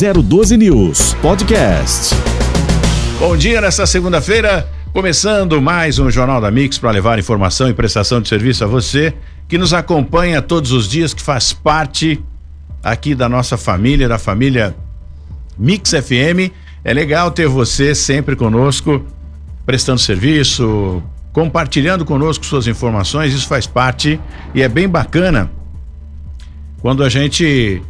012 News Podcast. Bom dia nesta segunda-feira, começando mais um Jornal da Mix para levar informação e prestação de serviço a você que nos acompanha todos os dias, que faz parte aqui da nossa família, da família Mix FM. É legal ter você sempre conosco, prestando serviço, compartilhando conosco suas informações, isso faz parte e é bem bacana quando a gente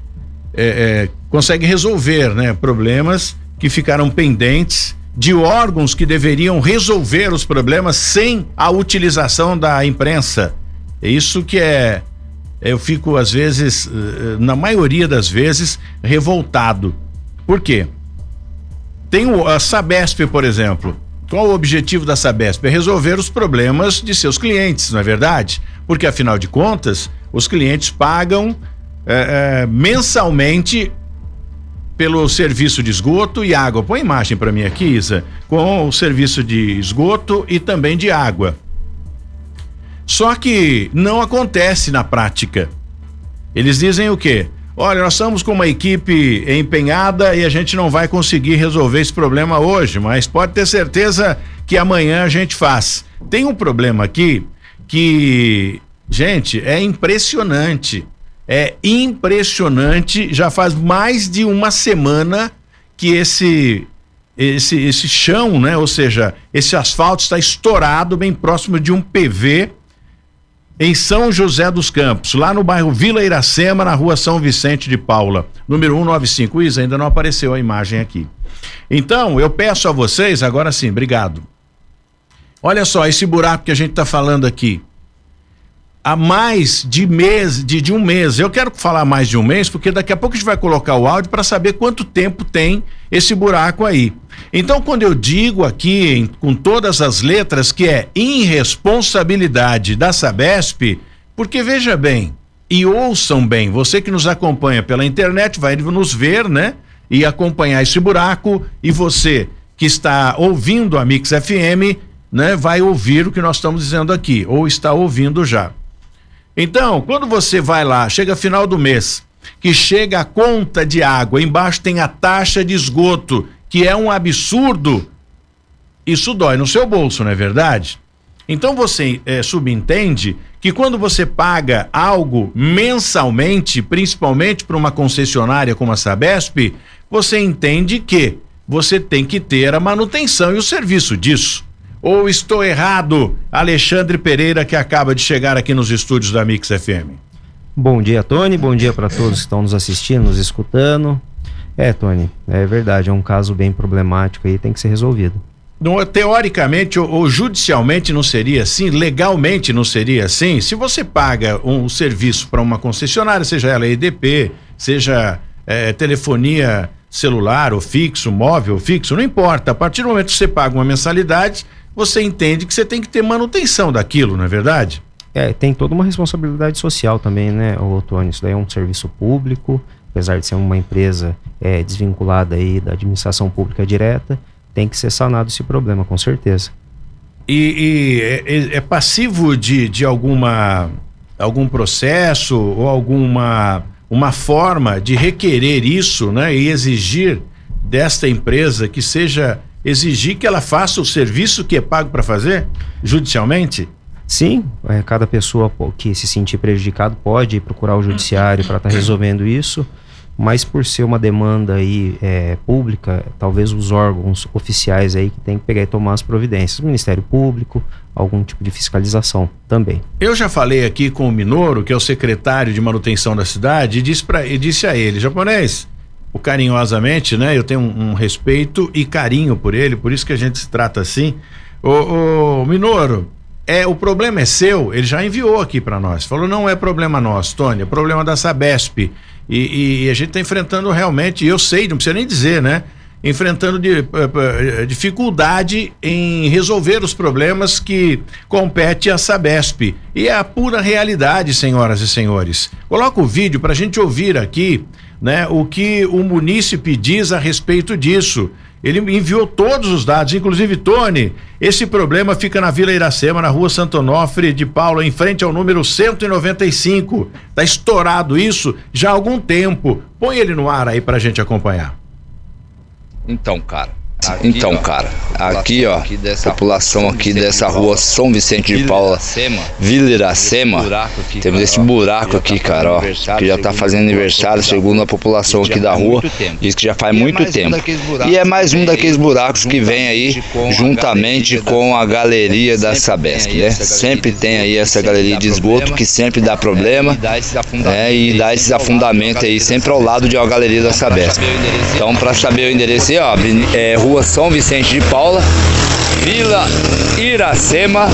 é, é, consegue resolver né, problemas que ficaram pendentes de órgãos que deveriam resolver os problemas sem a utilização da imprensa. É isso que é. Eu fico, às vezes, eh, na maioria das vezes, revoltado. Por quê? Tem a Sabesp, por exemplo. Qual o objetivo da Sabesp? É resolver os problemas de seus clientes, não é verdade? Porque, afinal de contas, os clientes pagam é, é, mensalmente pelo serviço de esgoto e água. Põe imagem para mim aqui, Isa, com o serviço de esgoto e também de água. Só que não acontece na prática. Eles dizem o quê? Olha, nós estamos com uma equipe empenhada e a gente não vai conseguir resolver esse problema hoje, mas pode ter certeza que amanhã a gente faz. Tem um problema aqui que, gente, é impressionante é impressionante. Já faz mais de uma semana que esse esse esse chão, né? Ou seja, esse asfalto está estourado bem próximo de um PV em São José dos Campos, lá no bairro Vila Iracema, na rua São Vicente de Paula, número 195. Isa, ainda não apareceu a imagem aqui. Então, eu peço a vocês, agora sim, obrigado. Olha só, esse buraco que a gente está falando aqui há mais de mês, de, de um mês. Eu quero falar mais de um mês, porque daqui a pouco a gente vai colocar o áudio para saber quanto tempo tem esse buraco aí. Então, quando eu digo aqui em, com todas as letras que é irresponsabilidade da Sabesp, porque veja bem, e ouçam bem, você que nos acompanha pela internet vai nos ver, né? E acompanhar esse buraco, e você que está ouvindo a Mix FM, né, vai ouvir o que nós estamos dizendo aqui, ou está ouvindo já. Então, quando você vai lá, chega final do mês, que chega a conta de água, embaixo tem a taxa de esgoto, que é um absurdo, isso dói no seu bolso, não é verdade? Então você é, subentende que quando você paga algo mensalmente, principalmente para uma concessionária como a Sabesp, você entende que você tem que ter a manutenção e o serviço disso. Ou estou errado? Alexandre Pereira, que acaba de chegar aqui nos estúdios da Mix FM. Bom dia, Tony. Bom dia para todos que estão nos assistindo, nos escutando. É, Tony, é verdade, é um caso bem problemático aí, tem que ser resolvido. Teoricamente ou, ou, judicialmente não seria assim, legalmente não seria assim. Se você paga um serviço para uma concessionária, seja ela EDP, seja é, telefonia celular ou fixo, móvel ou fixo, não importa. A partir do momento que você paga uma mensalidade, você entende que você tem que ter manutenção daquilo, não é verdade? É, tem toda uma responsabilidade social também, né, o Tony? Isso daí é um serviço público, apesar de ser uma empresa é, desvinculada aí da administração pública direta, tem que ser sanado esse problema, com certeza. E, e é, é, é passivo de, de alguma algum processo ou alguma uma forma de requerer isso, né, e exigir desta empresa que seja exigir que ela faça o serviço que é pago para fazer judicialmente? Sim, é, cada pessoa que se sentir prejudicado pode procurar o judiciário para estar tá resolvendo isso, mas por ser uma demanda aí é, pública, talvez os órgãos oficiais aí que tem que pegar e tomar as providências, o Ministério Público, algum tipo de fiscalização também. Eu já falei aqui com o Minoro, que é o secretário de manutenção da cidade, e disse, e disse a ele, japonês, o carinhosamente, né? Eu tenho um, um, respeito e carinho por ele, por isso que a gente se trata assim. O, Minoro, é o problema é seu. Ele já enviou aqui para nós. Falou não é problema nosso, Tony, é problema da Sabesp. E, e a gente está enfrentando realmente. E eu sei, não precisa nem dizer, né? enfrentando de, dificuldade em resolver os problemas que compete à Sabesp. E é a pura realidade, senhoras e senhores. Coloca o vídeo para a gente ouvir aqui né, o que o munícipe diz a respeito disso. Ele enviou todos os dados, inclusive Tony. Esse problema fica na Vila Iracema, na rua Santo Onofre de Paula, em frente ao número 195. Tá estourado isso já há algum tempo. Põe ele no ar aí para a gente acompanhar. Então, cara, Aqui, então, cara, aqui ó, população aqui dessa rua São Vicente de Paula, Vila Iracema, temos esse buraco aqui, cara, ó, que já tá fazendo aniversário, segundo a população aqui da rua, diz que já faz muito tempo. E é mais um daqueles buracos que vem aí juntamente com a galeria da Sabesp, né? Sempre tem aí essa galeria de esgoto que sempre dá problema, né? E dá esses afundamentos aí sempre ao lado de uma galeria da Sabesp. Então, para saber o endereço aí, ó, é rua Rua São Vicente de Paula, Vila Iracema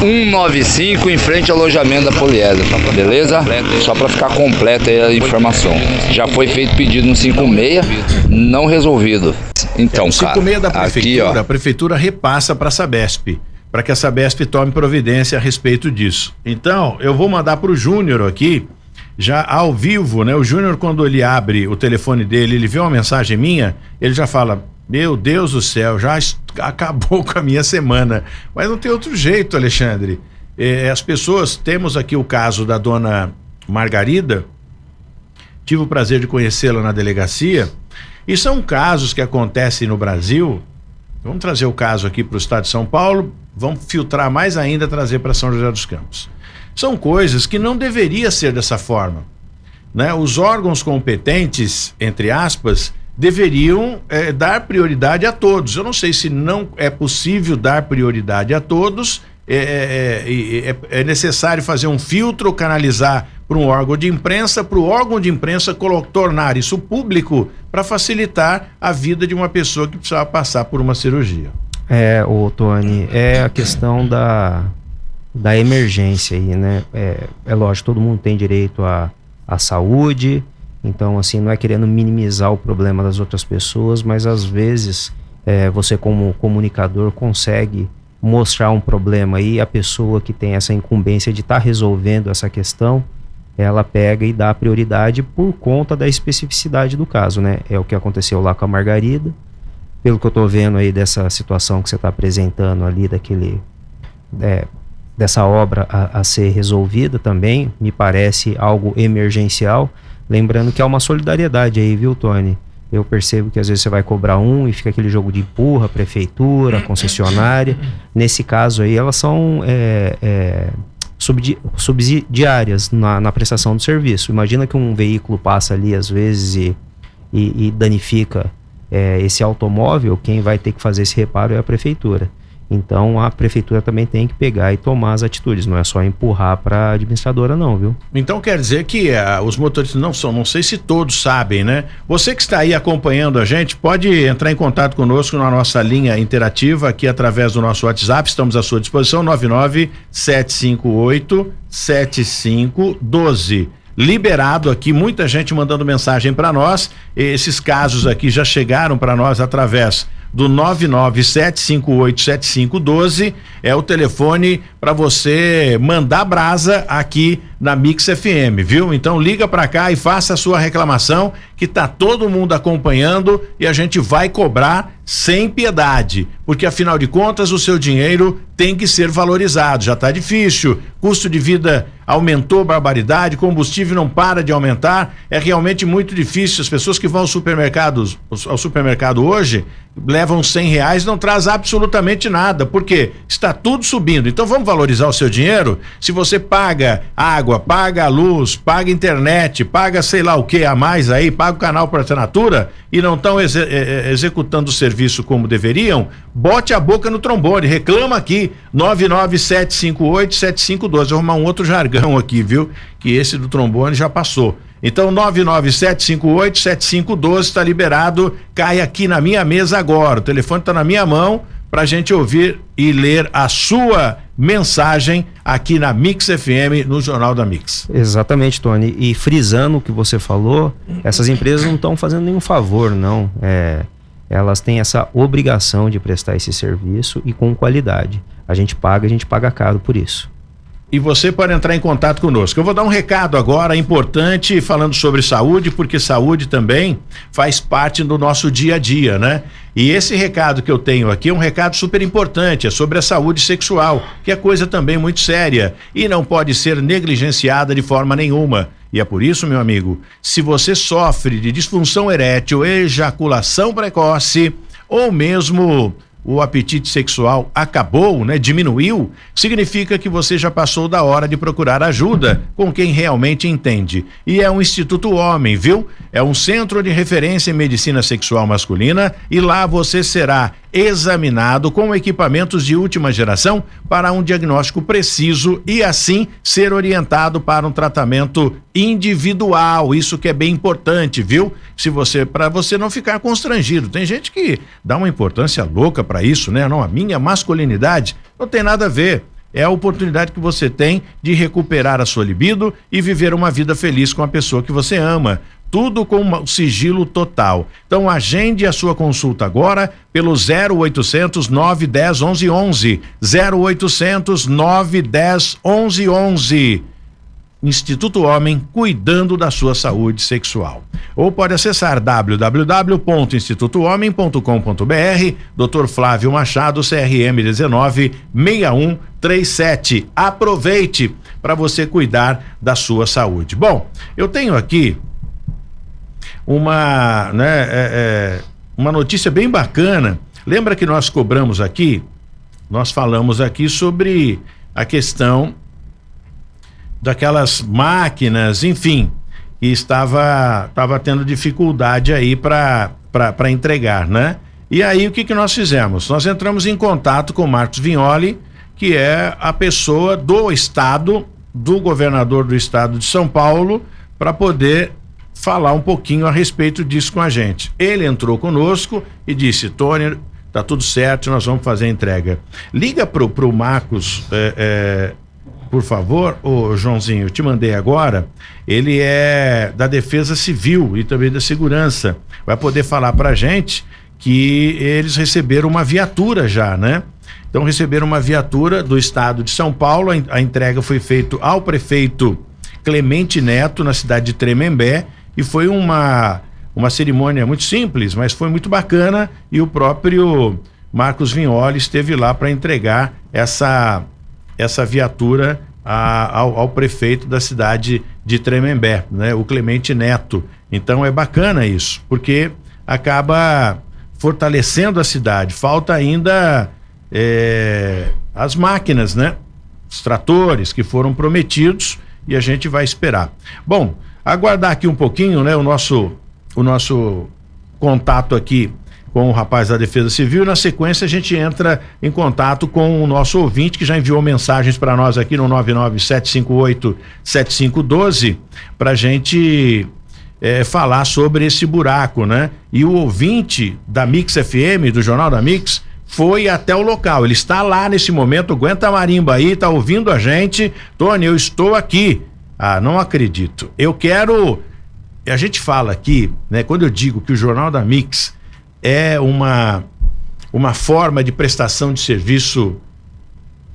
195 em frente ao alojamento da Poliedro, beleza? Só para ficar completa a informação. Já foi feito pedido no 56, não resolvido. Então, é, cara, 56 da prefeitura, aqui, ó, a prefeitura repassa para a Sabesp, para que a Sabesp tome providência a respeito disso. Então, eu vou mandar para o Júnior aqui já ao vivo, né? O Júnior, quando ele abre o telefone dele, ele vê uma mensagem minha, ele já fala: meu Deus do céu, já acabou com a minha semana. Mas não tem outro jeito, Alexandre. É, as pessoas, temos aqui o caso da dona Margarida, tive o prazer de conhecê-la na delegacia, e são casos que acontecem no Brasil. Vamos trazer o caso aqui para o estado de São Paulo, vamos filtrar mais ainda, trazer para São José dos Campos. São coisas que não deveria ser dessa forma. Né? Os órgãos competentes, entre aspas, deveriam é, dar prioridade a todos. Eu não sei se não é possível dar prioridade a todos. É, é, é, necessário fazer um filtro, canalizar para um órgão de imprensa, para o órgão de imprensa tornar isso público para facilitar a vida de uma pessoa que precisava passar por uma cirurgia. É, o Tony, é a questão da, da emergência aí, né? É, é lógico, todo mundo tem direito à, à saúde, então, assim, não é querendo minimizar o problema das outras pessoas, mas às vezes é, você, como comunicador, consegue mostrar um problema aí, a pessoa que tem essa incumbência de estar tá resolvendo essa questão, ela pega e dá prioridade por conta da especificidade do caso, né? É o que aconteceu lá com a Margarida. Pelo que eu estou vendo aí dessa situação que você está apresentando ali, daquele. É, dessa obra a, a ser resolvida também, me parece algo emergencial Lembrando que há uma solidariedade aí, viu, Tony? Eu percebo que às vezes você vai cobrar um e fica aquele jogo de empurra, prefeitura, concessionária. Nesse caso aí, elas são é, é, subsidiárias na, na, prestação do serviço. Imagina que um veículo passa ali às vezes e, e, e danifica é, esse automóvel, quem vai ter que fazer esse reparo é a prefeitura. Então a prefeitura também tem que pegar e tomar as atitudes, não é só empurrar para a administradora não, viu? Então quer dizer que uh, os motoristas não são, não sei se todos sabem, né? Você que está aí acompanhando a gente, pode entrar em contato conosco na nossa linha interativa aqui através do nosso WhatsApp, estamos à sua disposição 99 758 7512 liberado aqui, muita gente mandando mensagem para nós. Esses casos aqui já chegaram para nós através do 997587512 é o telefone para você mandar brasa aqui na Mix FM, viu? Então liga para cá e faça a sua reclamação que tá todo mundo acompanhando e a gente vai cobrar sem piedade, porque afinal de contas o seu dinheiro tem que ser valorizado. Já está difícil, custo de vida aumentou barbaridade, combustível não para de aumentar, é realmente muito difícil. As pessoas que vão ao supermercado, ao supermercado hoje levam cem reais, não traz absolutamente nada, porque está tudo subindo. Então vamos valorizar o seu dinheiro. Se você paga água, paga luz, paga internet, paga sei lá o que a mais aí, paga o canal para assinatura e não estão exe executando o serviço como deveriam, bote a boca no trombone, reclama aqui, 997587512. Vou arrumar um outro jargão aqui, viu? Que esse do trombone já passou. Então, 997587512 está liberado, cai aqui na minha mesa agora. O telefone está na minha mão para a gente ouvir e ler a sua mensagem aqui na Mix FM, no Jornal da Mix. Exatamente, Tony. E frisando o que você falou, essas empresas não estão fazendo nenhum favor, não. É, elas têm essa obrigação de prestar esse serviço e com qualidade. A gente paga, a gente paga caro por isso. E você pode entrar em contato conosco. Eu vou dar um recado agora importante falando sobre saúde, porque saúde também faz parte do nosso dia a dia, né? E esse recado que eu tenho aqui é um recado super importante, é sobre a saúde sexual, que é coisa também muito séria e não pode ser negligenciada de forma nenhuma. E é por isso, meu amigo, se você sofre de disfunção erétil, ejaculação precoce ou mesmo o apetite sexual acabou, né, diminuiu, significa que você já passou da hora de procurar ajuda com quem realmente entende. E é um Instituto Homem, viu? É um centro de referência em medicina sexual masculina e lá você será examinado com equipamentos de última geração para um diagnóstico preciso e assim ser orientado para um tratamento individual. Isso que é bem importante, viu? Se você para você não ficar constrangido. Tem gente que dá uma importância louca para isso, né? Não, a minha masculinidade não tem nada a ver é a oportunidade que você tem de recuperar a sua libido e viver uma vida feliz com a pessoa que você ama tudo com sigilo total. Então agende a sua consulta agora pelo 0800 910 1111. 0800 910 1111. Instituto Homem cuidando da sua saúde sexual. Ou pode acessar www.institutohomem.com.br, Dr. Flávio Machado, CRM 19 6137. Aproveite para você cuidar da sua saúde. Bom, eu tenho aqui uma, né, é, é, uma notícia bem bacana. Lembra que nós cobramos aqui? Nós falamos aqui sobre a questão daquelas máquinas, enfim, que estava, estava tendo dificuldade aí para entregar, né? E aí o que, que nós fizemos? Nós entramos em contato com Marcos Vignoli, que é a pessoa do estado, do governador do estado de São Paulo, para poder falar um pouquinho a respeito disso com a gente. Ele entrou conosco e disse: Tony, tá tudo certo, nós vamos fazer a entrega. Liga pro, pro Marcos, é, é, por favor, ô Joãozinho, eu te mandei agora. Ele é da Defesa Civil e também da Segurança. Vai poder falar pra gente que eles receberam uma viatura já, né? Então receberam uma viatura do estado de São Paulo, a entrega foi feita ao prefeito Clemente Neto, na cidade de Tremembé, e foi uma uma cerimônia muito simples, mas foi muito bacana e o próprio Marcos Vignoli esteve lá para entregar essa essa viatura a, ao, ao, prefeito da cidade de Tremembé, né, o Clemente Neto. Então é bacana isso, porque acaba fortalecendo a cidade. Falta ainda é, as máquinas, né? Os tratores que foram prometidos e a gente vai esperar. Bom, aguardar aqui um pouquinho, né, o nosso o nosso contato aqui com o rapaz da Defesa Civil. Na sequência, a gente entra em contato com o nosso ouvinte que já enviou mensagens para nós aqui no 997587512 para a gente é, falar sobre esse buraco, né? E o ouvinte da Mix FM, do Jornal da Mix, foi até o local. Ele está lá nesse momento, aguenta a marimba aí, está ouvindo a gente. Tony, eu estou aqui. Ah, não acredito. Eu quero. A gente fala aqui, né? Quando eu digo que o Jornal da Mix é uma, uma forma de prestação de serviço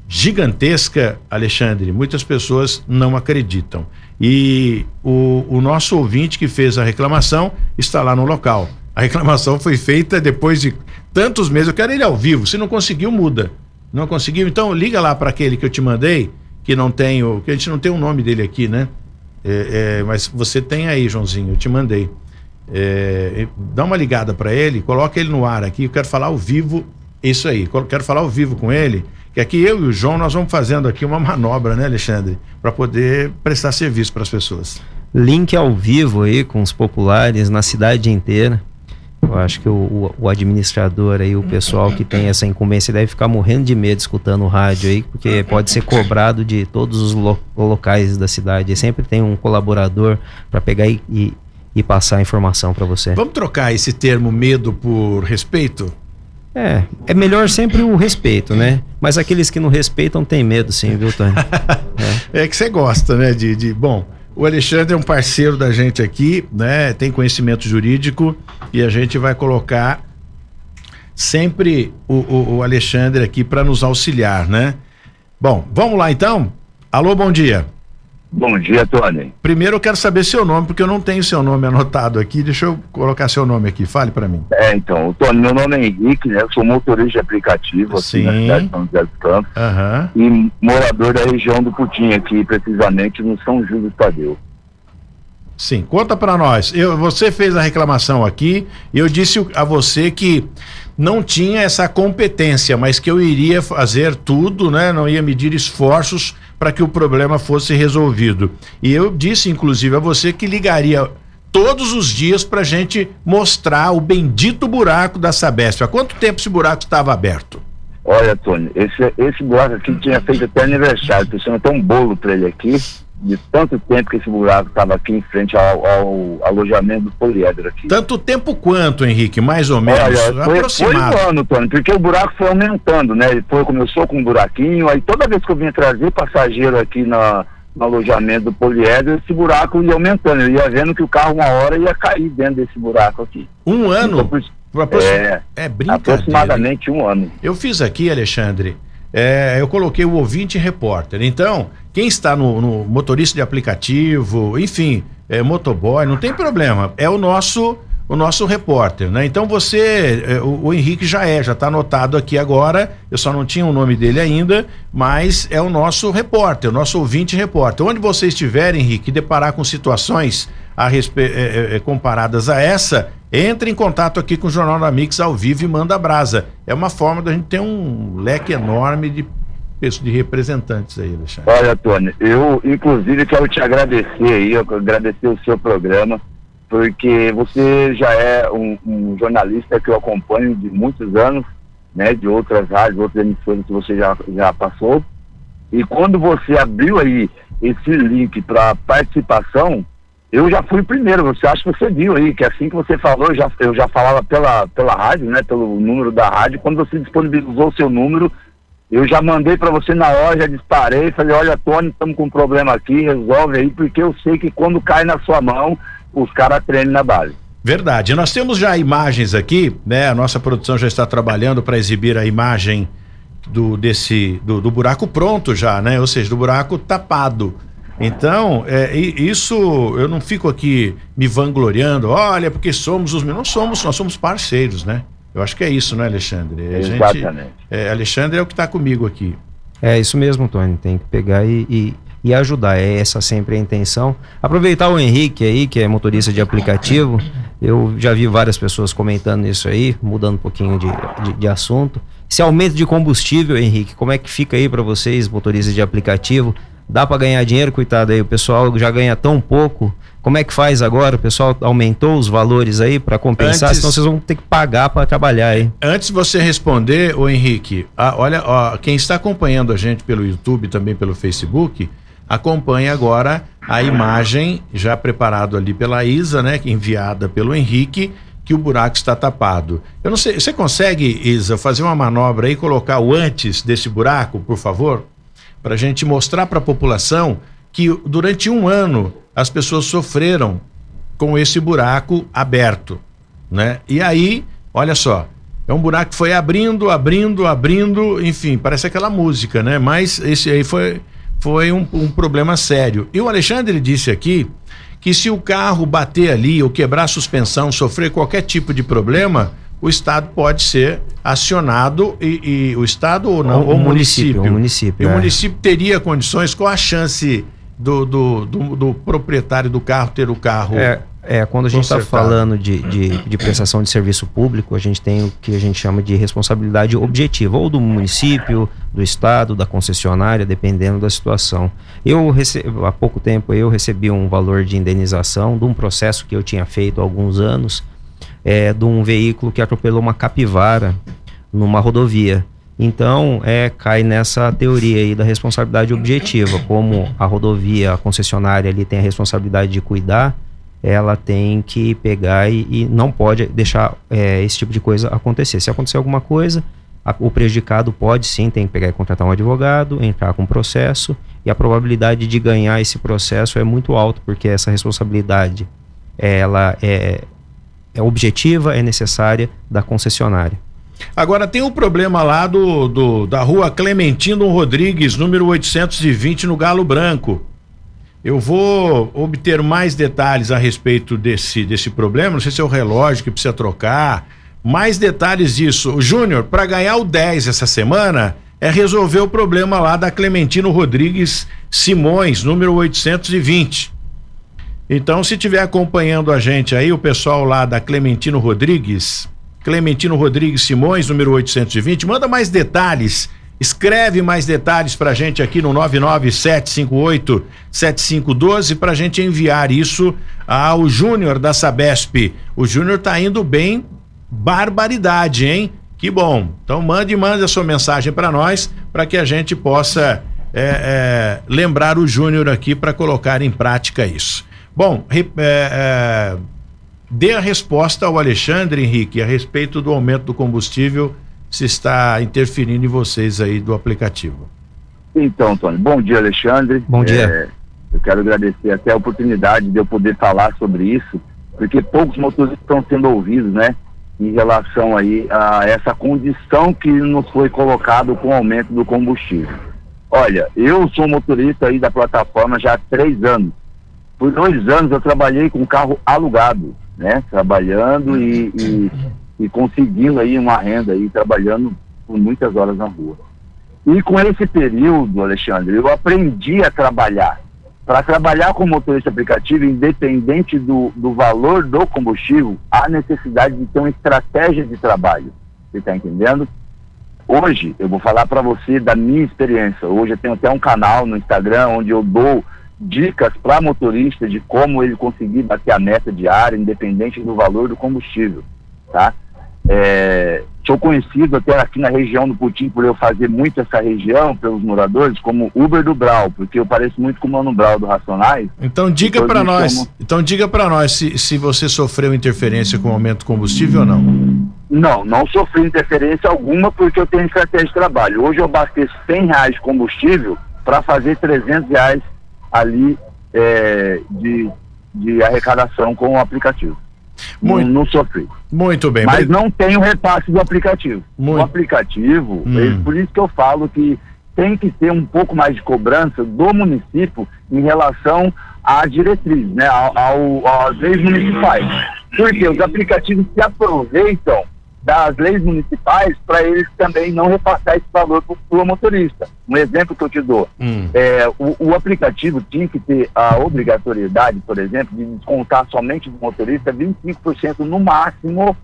gigantesca, Alexandre, muitas pessoas não acreditam. E o, o nosso ouvinte que fez a reclamação está lá no local. A reclamação foi feita depois de tantos meses. Eu quero ele ao vivo. Se não conseguiu, muda. Não conseguiu? Então liga lá para aquele que eu te mandei que não tem o. que a gente não tem o nome dele aqui, né? É, é, mas você tem aí, Joãozinho, eu te mandei. É, dá uma ligada para ele, coloca ele no ar aqui. Eu quero falar ao vivo, isso aí. Quero falar ao vivo com ele, que aqui eu e o João nós vamos fazendo aqui uma manobra, né, Alexandre, para poder prestar serviço para as pessoas. Link ao vivo aí com os populares na cidade inteira. Eu acho que o, o, o, administrador aí, o pessoal que tem essa incumbência deve ficar morrendo de medo escutando o rádio aí, porque pode ser cobrado de todos os lo, locais da cidade. E sempre tem um colaborador para pegar e, e, e, passar a informação para você. Vamos trocar esse termo medo por respeito? É, é melhor sempre o respeito, né? Mas aqueles que não respeitam têm medo, sim, viu, Tony? é. é que você gosta, né? De, de bom. O Alexandre é um parceiro da gente aqui, né? Tem conhecimento jurídico e a gente vai colocar sempre o, o, o Alexandre aqui para nos auxiliar, né? Bom, vamos lá então. Alô, bom dia. Bom dia, Tony. Primeiro eu quero saber seu nome, porque eu não tenho seu nome anotado aqui. Deixa eu colocar seu nome aqui. Fale para mim. É, então, Tony, meu nome é Henrique, né? Eu sou motorista de aplicativo Sim. aqui na cidade de São José dos Campos. Uhum. E morador da região do Putim, aqui, precisamente no São Júlio Tadeu. Sim, conta para nós. Eu, você fez a reclamação aqui e eu disse a você que não tinha essa competência, mas que eu iria fazer tudo, né? Não ia medir esforços para que o problema fosse resolvido. E eu disse, inclusive, a você que ligaria todos os dias para a gente mostrar o bendito buraco da Sabesp. Há quanto tempo esse buraco estava aberto? Olha, Tony, esse, esse buraco aqui tinha feito até aniversário, precisando ter um bolo para ele aqui de tanto tempo que esse buraco estava aqui em frente ao, ao, alojamento do poliedro aqui. Tanto tempo quanto, Henrique? Mais ou menos? Olha, foi, aproximado. foi um ano, Tony, porque o buraco foi aumentando, né? Ele foi, começou com um buraquinho, aí toda vez que eu vinha trazer passageiro aqui na, no alojamento do poliedro, esse buraco ia aumentando. Eu ia vendo que o carro uma hora ia cair dentro desse buraco aqui. Um ano? Então, é, é brincadeira. Aproximadamente um ano. Eu fiz aqui, Alexandre, é, eu coloquei o ouvinte repórter. Então, quem está no, no motorista de aplicativo, enfim, é, motoboy, não tem problema. É o nosso o nosso repórter, né? Então você, é, o, o Henrique já é, já está anotado aqui agora. Eu só não tinha o nome dele ainda, mas é o nosso repórter, o nosso ouvinte repórter. Onde você estiver, Henrique, deparar com situações a respe... É, é, comparadas a essa, entre em contato aqui com o Jornal da Mix ao vivo e manda brasa. É uma forma da gente ter um leque enorme de de representantes aí, Alexandre. Olha, Tony, eu inclusive quero te agradecer aí, agradecer o seu programa, porque você já é um, um, jornalista que eu acompanho de muitos anos, né, de outras rádios, outras emissoras que você já, já passou. E quando você abriu aí esse link para participação, eu já fui primeiro, você acha que você viu aí, que assim que você falou, eu já, eu já falava pela, pela rádio, né, pelo número da rádio, quando você disponibilizou o seu número, eu já mandei para você na hora, já disparei, falei, olha, Tony, estamos com um problema aqui, resolve aí, porque eu sei que quando cai na sua mão, os caras treinam na base. Verdade. Nós temos já imagens aqui, né? A nossa produção já está trabalhando para exibir a imagem do desse do, do buraco pronto já, né? Ou seja, do buraco tapado. Então, é, isso eu não fico aqui me vangloriando, olha, porque somos os. Não somos, nós somos parceiros, né? Eu acho que é isso, né, Alexandre? A Exatamente. Gente, é, Alexandre é o que está comigo aqui. É isso mesmo, Tony. Tem que pegar e, e, e, ajudar. É essa sempre a intenção. Aproveitar o Henrique aí, que é motorista de aplicativo. Eu já vi várias pessoas comentando isso aí, mudando um pouquinho de, de, de assunto. Esse aumento de combustível, Henrique, como é que fica aí para vocês, motoristas de aplicativo? Dá para ganhar dinheiro, coitado aí, o pessoal já ganha tão pouco. Como é que faz agora? O pessoal aumentou os valores aí para compensar, Antes... senão vocês vão ter que pagar para trabalhar aí. Antes de você responder, o Henrique, a, olha, ó, quem está acompanhando a gente pelo YouTube, também pelo Facebook, acompanhe agora a imagem já preparado ali pela Isa, né, enviada pelo Henrique, que o buraco está tapado. Eu não sei, você consegue, Isa, fazer uma manobra aí e colocar o antes desse buraco, por favor? Para a gente mostrar para a população que durante um ano as pessoas sofreram com esse buraco aberto, né? E aí, olha só, é um buraco que foi abrindo, abrindo, abrindo, enfim, parece aquela música, né? Mas esse aí foi, foi um, um problema sério. E o Alexandre disse aqui que se o carro bater ali ou quebrar a suspensão, sofrer qualquer tipo de problema, o Estado pode ser acionado e, e o Estado ou não, o, o município. O município, e é. o município teria condições, qual a chance do, do, do, do proprietário do carro ter o carro? É, é quando a gente está falando de, de, de, prestação de serviço público, a gente tem o que a gente chama de responsabilidade objetiva, ou do município, do Estado, da concessionária, dependendo da situação. Eu recebo, há pouco tempo eu recebi um valor de indenização de um processo que eu tinha feito há alguns anos é, de um veículo que atropelou uma capivara numa rodovia. Então, é, cai nessa teoria aí da responsabilidade objetiva, como a rodovia, a concessionária ali tem a responsabilidade de cuidar, ela tem que pegar e, e não pode deixar é, esse tipo de coisa acontecer. Se acontecer alguma coisa, a, o prejudicado pode sim, tem que pegar e contratar um advogado, entrar com um processo, e a probabilidade de ganhar esse processo é muito alta, porque essa responsabilidade ela é, é objetiva, é necessária da concessionária. Agora tem um problema lá do, do, da rua Clementino Rodrigues, número 820, no Galo Branco. Eu vou obter mais detalhes a respeito desse, desse problema. Não sei se é o relógio que precisa trocar. Mais detalhes disso. Júnior, para ganhar o 10 essa semana, é resolver o problema lá da Clementino Rodrigues Simões, número 820. Então, se estiver acompanhando a gente aí, o pessoal lá da Clementino Rodrigues, Clementino Rodrigues Simões, número 820, manda mais detalhes. Escreve mais detalhes para a gente aqui no 997587512 para a gente enviar isso ao Júnior da Sabesp. O Júnior tá indo bem, barbaridade, hein? Que bom. Então mande, mande a sua mensagem para nós, para que a gente possa é, é, lembrar o Júnior aqui para colocar em prática isso. Bom, é, é, dê a resposta ao Alexandre Henrique a respeito do aumento do combustível, se está interferindo em vocês aí do aplicativo. Então, Tony, bom dia, Alexandre. Bom dia. É, eu quero agradecer até a oportunidade de eu poder falar sobre isso, porque poucos motoristas estão sendo ouvidos, né? em relação aí a essa condição que nos foi colocado com o aumento do combustível. Olha, eu sou motorista aí da plataforma já há três anos. Por dois anos eu trabalhei com carro alugado, né? Trabalhando e, e, e conseguindo aí uma renda aí, trabalhando por muitas horas na rua. E com esse período, Alexandre, eu aprendi a trabalhar para trabalhar com motorista aplicativo, independente do, do valor do combustível, há necessidade de ter uma estratégia de trabalho. Você está entendendo? Hoje, eu vou falar para você da minha experiência. Hoje eu tenho até um canal no Instagram onde eu dou dicas para motorista de como ele conseguir bater a meta diária, independente do valor do combustível, tá? É, sou conhecido até aqui na região do Putim por eu fazer muito essa região pelos moradores como Uber do Brau, porque eu pareço muito com o Mano Brau do Racionais. Então diga para nós, chamam... então diga para nós se, se você sofreu interferência com o aumento do combustível ou não. Não, não sofri interferência alguma porque eu tenho estratégia de trabalho. Hoje eu abasteço 100 reais de combustível para fazer 300 reais ali é, de, de arrecadação com o aplicativo. Muito, não, não sofri. Muito bem. Mas não tem o repasse do aplicativo. Muito. O aplicativo, hum. é por isso que eu falo que tem que ter um pouco mais de cobrança do município em relação à diretriz, né, ao, ao, às leis municipais. Porque os aplicativos se aproveitam das leis municipais para eles também não repassar esse valor para o motorista. Um exemplo que eu te dou, hum. é, o, o, aplicativo tinha que ter a obrigatoriedade, por exemplo, de descontar somente do motorista 25% no máximo.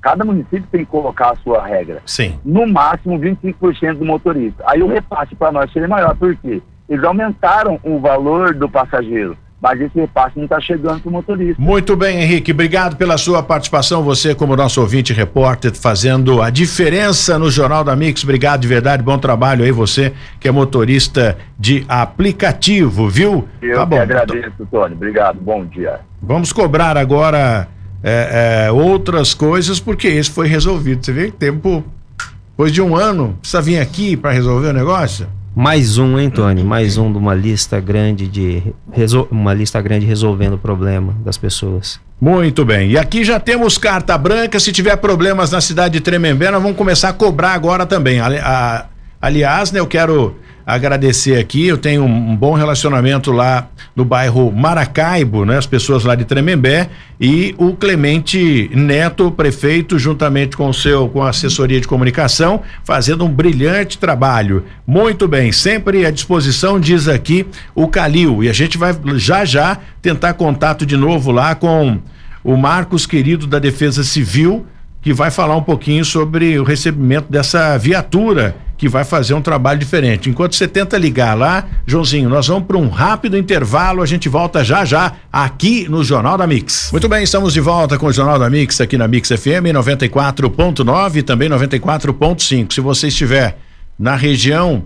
Cada município tem que colocar a sua regra. Sim. No máximo 25% do motorista. Aí o repasse para nós seria maior, por quê? Eles aumentaram o valor do passageiro mas esse repasse não está chegando para o motorista. Muito bem, Henrique, obrigado pela sua participação. Você, como nosso ouvinte repórter, fazendo a diferença no Jornal da Mix. Obrigado de verdade, bom trabalho aí, você que é motorista de aplicativo, viu? Eu tá bom. agradeço, Tony. Obrigado, bom dia. Vamos cobrar agora é, é, outras coisas, porque esse foi resolvido. Você vê que tempo. Depois de um ano, precisa vir aqui para resolver o negócio? Mais um, hein, Tony? Mais um de uma lista grande de uma lista grande resolvendo o problema das pessoas. Muito bem. E aqui já temos carta branca. Se tiver problemas na cidade de Tremembé, nós vamos começar a cobrar agora também. Aliás, né, eu quero agradecer aqui. Eu tenho um, bom relacionamento lá no bairro Maracaibo, né? As pessoas lá de Tremembé e o Clemente Neto, prefeito, juntamente com o seu com a assessoria de comunicação, fazendo um brilhante trabalho. Muito bem, sempre à disposição, diz aqui o Calil. E a gente vai já já tentar contato de novo lá com o Marcos querido da Defesa Civil, que vai falar um pouquinho sobre o recebimento dessa viatura que vai fazer um trabalho diferente. Enquanto você tenta ligar lá, Joãozinho, nós vamos para um rápido intervalo, a gente volta já já aqui no Jornal da Mix. Muito bem, estamos de volta com o Jornal da Mix aqui na Mix FM 94.9 e também 94.5. Se você estiver na região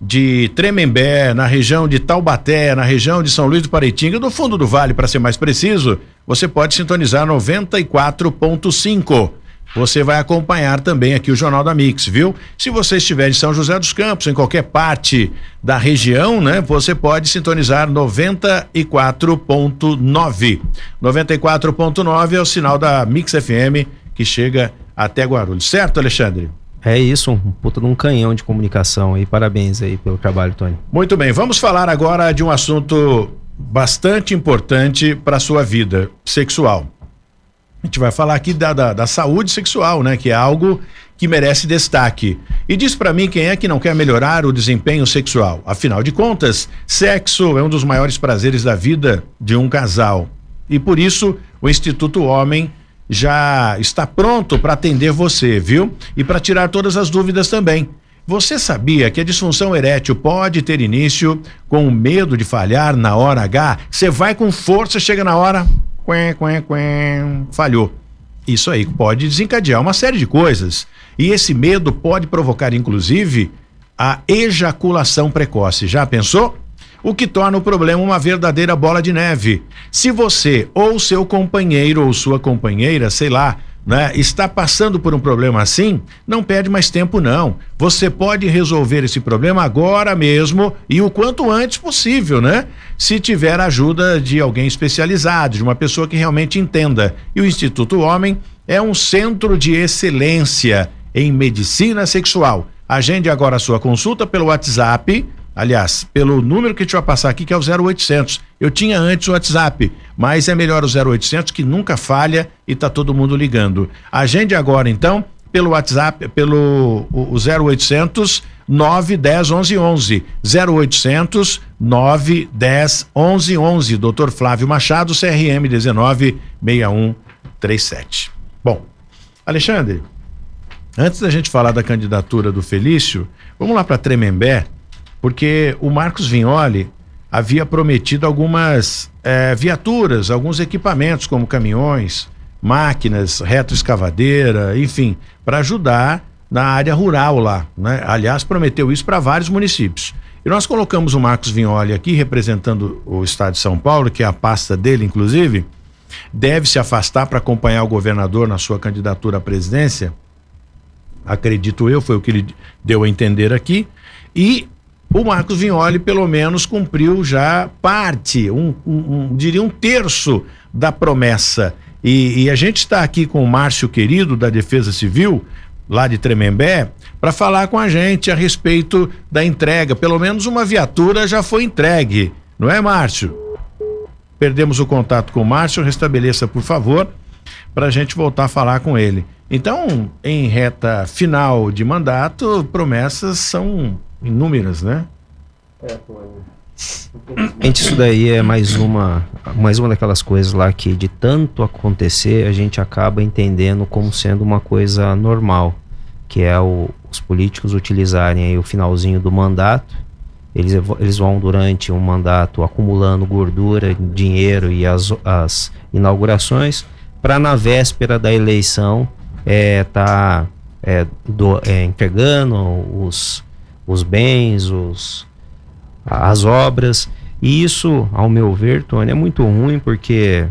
de Tremembé, na região de Taubaté, na região de São Luís do Paraitinga, do fundo do vale, para ser mais preciso, você pode sintonizar 94.5 você vai acompanhar também aqui o Jornal da Mix, viu? Se você estiver em São José dos Campos, em qualquer parte da região, né? Você pode sintonizar 94.9. 94.9 é o sinal da Mix FM que chega até Guarulhos, certo, Alexandre? É isso, um puta de um canhão de comunicação aí. Parabéns aí pelo trabalho, Tony. Muito bem, vamos falar agora de um assunto bastante importante para sua vida sexual. Gente vai falar aqui da, da, da saúde sexual, né? Que é algo que merece destaque. E diz para mim quem é que não quer melhorar o desempenho sexual. Afinal de contas, sexo é um dos maiores prazeres da vida de um casal. E por isso, o Instituto Homem já está pronto para atender você, viu? E para tirar todas as dúvidas também. Você sabia que a disfunção erétil pode ter início com o medo de falhar na hora H? Você vai com força, chega na hora, quen, quen, quen, falhou. Isso aí pode desencadear uma série de coisas. E esse medo pode provocar, inclusive, a ejaculação precoce. Já pensou? O que torna o problema uma verdadeira bola de neve. Se você ou seu companheiro ou sua companheira, sei lá, né, está passando por um problema assim, não perde mais tempo não. Você pode resolver esse problema agora mesmo e o quanto antes possível, né? Se tiver ajuda de alguém especializado, de uma pessoa que realmente entenda. E o Instituto Homem é um centro de excelência em medicina sexual. Agende agora a sua consulta pelo WhatsApp Aliás, pelo número que a gente vai passar aqui, que é o 0800. Eu tinha antes o WhatsApp, mas é melhor o 0800 que nunca falha e tá todo mundo ligando. Agende agora então pelo WhatsApp, pelo o, o 0800 910 11 11. 0800 910 11 11. Dr. Flávio Machado, CRM 19 6137. Bom, Alexandre, antes da gente falar da candidatura do Felício, vamos lá para Tremembé porque o Marcos Vignoli havia prometido algumas é, viaturas, alguns equipamentos como caminhões, máquinas, retroescavadeira, enfim, para ajudar na área rural lá, né? Aliás, prometeu isso para vários municípios. E nós colocamos o Marcos Vignoli aqui representando o estado de São Paulo, que é a pasta dele, inclusive, deve se afastar para acompanhar o governador na sua candidatura à presidência. Acredito eu, foi o que ele deu a entender aqui. E o Marcos Vignoli, pelo menos, cumpriu já parte, um, um, um diria um terço da promessa. E, e, a gente está aqui com o Márcio Querido, da Defesa Civil, lá de Tremembé, para falar com a gente a respeito da entrega. Pelo menos uma viatura já foi entregue, não é, Márcio? Perdemos o contato com o Márcio, restabeleça, por favor, para a gente voltar a falar com ele. Então, em reta final de mandato, promessas são inúmeras, né? É, Gente, isso daí é mais uma, mais uma daquelas coisas lá que de tanto acontecer a gente acaba entendendo como sendo uma coisa normal, que é o, os políticos utilizarem o finalzinho do mandato, eles, eles vão durante um mandato acumulando gordura, dinheiro e as, as inaugurações, para na véspera da eleição é, tá é, do, é, entregando os os bens, os, as obras. E isso, ao meu ver, Tony, é muito ruim porque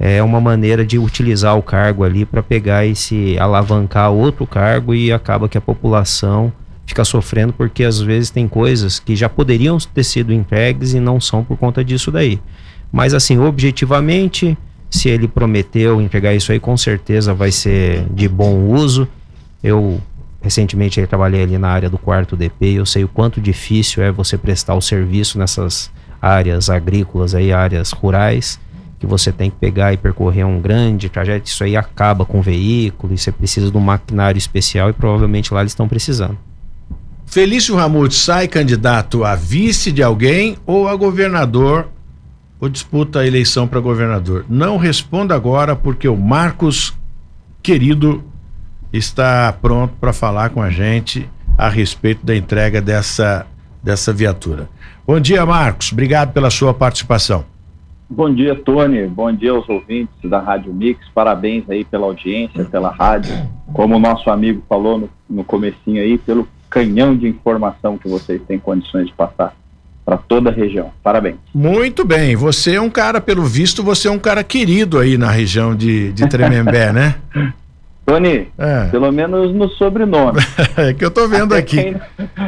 é uma maneira de utilizar o cargo ali para pegar e se alavancar outro cargo e acaba que a população fica sofrendo porque às vezes tem coisas que já poderiam ter sido entregues e não são por conta disso daí. Mas assim, objetivamente, se ele prometeu entregar isso aí, com certeza vai ser de bom uso. Eu Recentemente eu trabalhei ali na área do quarto DP e eu sei o quanto difícil é você prestar o serviço nessas áreas agrícolas aí, áreas rurais, que você tem que pegar e percorrer um grande trajeto, isso aí acaba com o veículo, e você precisa de um maquinário especial e provavelmente lá eles estão precisando. Felício Ramute sai candidato a vice de alguém ou a governador ou disputa a eleição para governador? Não responda agora porque o Marcos querido está pronto para falar com a gente a respeito da entrega dessa, dessa viatura. Bom dia, Marcos. Obrigado pela sua participação. Bom dia, Tony. Bom dia aos ouvintes da Rádio Mix. Parabéns aí pela audiência, pela rádio. Como o nosso amigo falou no, no comecinho aí, pelo canhão de informação que vocês têm condições de passar para toda a região. Parabéns. Muito bem. Você é um cara, pelo visto, você é um cara querido aí na região de, de Tremembé, né? Tony, é. pelo menos no sobrenome. é que eu tô vendo até aqui. Quem,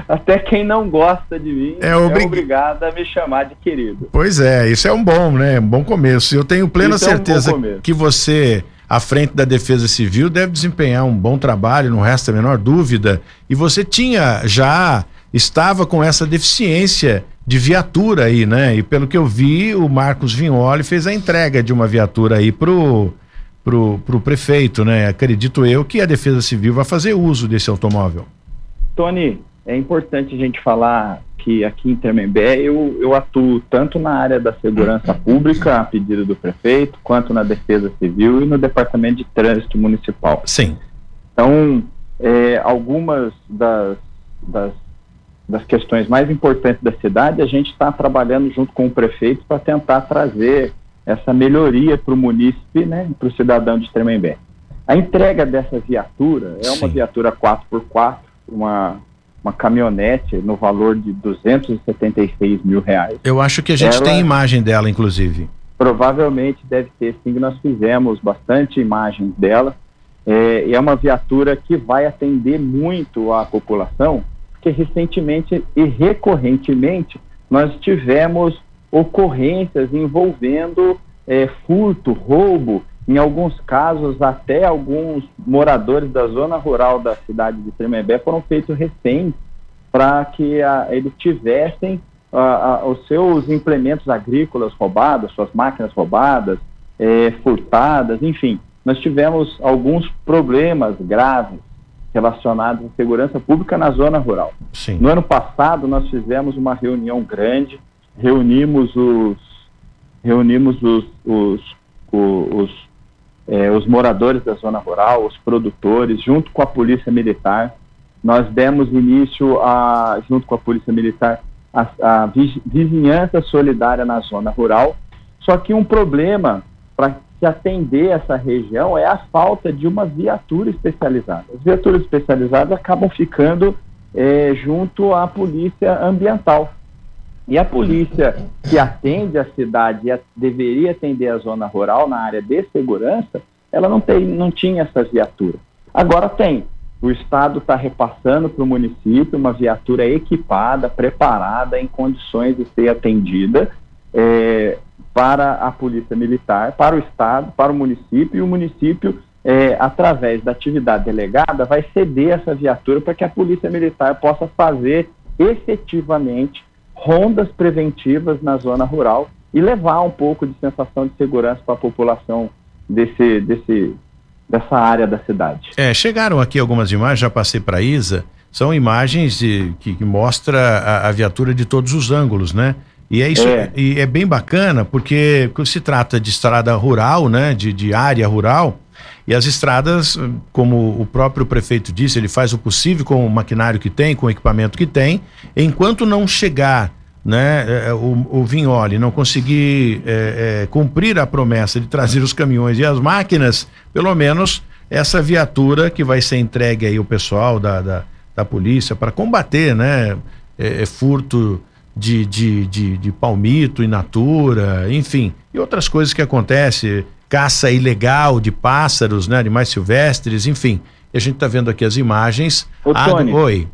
até quem não gosta de mim é, obrig... é, obrigado a me chamar de querido. Pois é, isso é um bom, né? Um bom começo. Eu tenho plena isso certeza é um que você, à frente da Defesa Civil, deve desempenhar um bom trabalho, não resta a menor dúvida. E você tinha já estava com essa deficiência de viatura aí, né? E pelo que eu vi, o Marcos Vignoli fez a entrega de uma viatura aí pro pro, pro prefeito, né? Acredito eu que a Defesa Civil vai fazer uso desse automóvel. Tony, é importante a gente falar que aqui em Tremembé eu, eu atuo tanto na área da segurança pública, a pedido do prefeito, quanto na defesa civil e no departamento de trânsito municipal. Sim. Então, é, algumas das, das, das questões mais importantes da cidade, a gente está trabalhando junto com o prefeito para tentar trazer essa melhoria para o munícipe, né, para o cidadão de Tremembé. A entrega dessa viatura é uma viatura 4x4, uma uma caminhonete no valor de 276 mil reais. Eu acho que a gente Ela, tem imagem dela, inclusive. Provavelmente deve ter sim, nós fizemos bastante imagens dela. É, é uma viatura que vai atender muito a população, porque recentemente e recorrentemente nós tivemos ocorrências envolvendo é, furto, roubo, em alguns casos até alguns moradores da zona rural da cidade de Tremembé foram feitos recém para que a, eles tivessem a, a, os seus implementos agrícolas roubados, suas máquinas roubadas, é, furtadas, enfim. Nós tivemos alguns problemas graves relacionados à segurança pública na zona rural. Sim. No ano passado, nós fizemos uma reunião grande, reunimos os, reunimos os, os, os é, os moradores da zona rural, os produtores, junto com a Polícia Militar. Nós demos início, a, junto com a Polícia Militar, a, a vizinhança solidária na zona rural. Só que um problema para se atender essa região é a falta de uma viatura especializada. As viaturas especializadas acabam ficando é, junto à polícia ambiental. E a polícia que atende a cidade e deveria atender a zona rural na área de segurança, ela não, tem, não tinha essa viatura. Agora tem. O Estado está repassando para o município uma viatura equipada, preparada, em condições de ser atendida é, para a Polícia Militar, para o Estado, para o município, e o município, é, através da atividade delegada, vai ceder essa viatura para que a Polícia Militar possa fazer efetivamente rondas preventivas na zona rural e levar um pouco de sensação de segurança para a população desse, desse, dessa área da cidade. É, chegaram aqui algumas imagens, já passei para a Isa, são imagens de, que, que mostra a, a, viatura de todos os ângulos, né? E é isso, é. e é bem bacana porque se trata de estrada rural, né? De, de área rural, e as estradas, como o próprio prefeito disse, ele faz o possível com o maquinário que tem, com o equipamento que tem, enquanto não chegar né, é, é, o, o Vignoli não conseguir é, é, cumprir a promessa de trazer os caminhões e as máquinas, pelo menos essa viatura que vai ser entregue aí ao pessoal da, da, da polícia para combater, né, é, é, furto de, de, de, de palmito in natura, enfim, e outras coisas que acontecem, caça ilegal de pássaros, né, animais silvestres, enfim. E a gente está vendo aqui as imagens. Ô, Tony, Oi.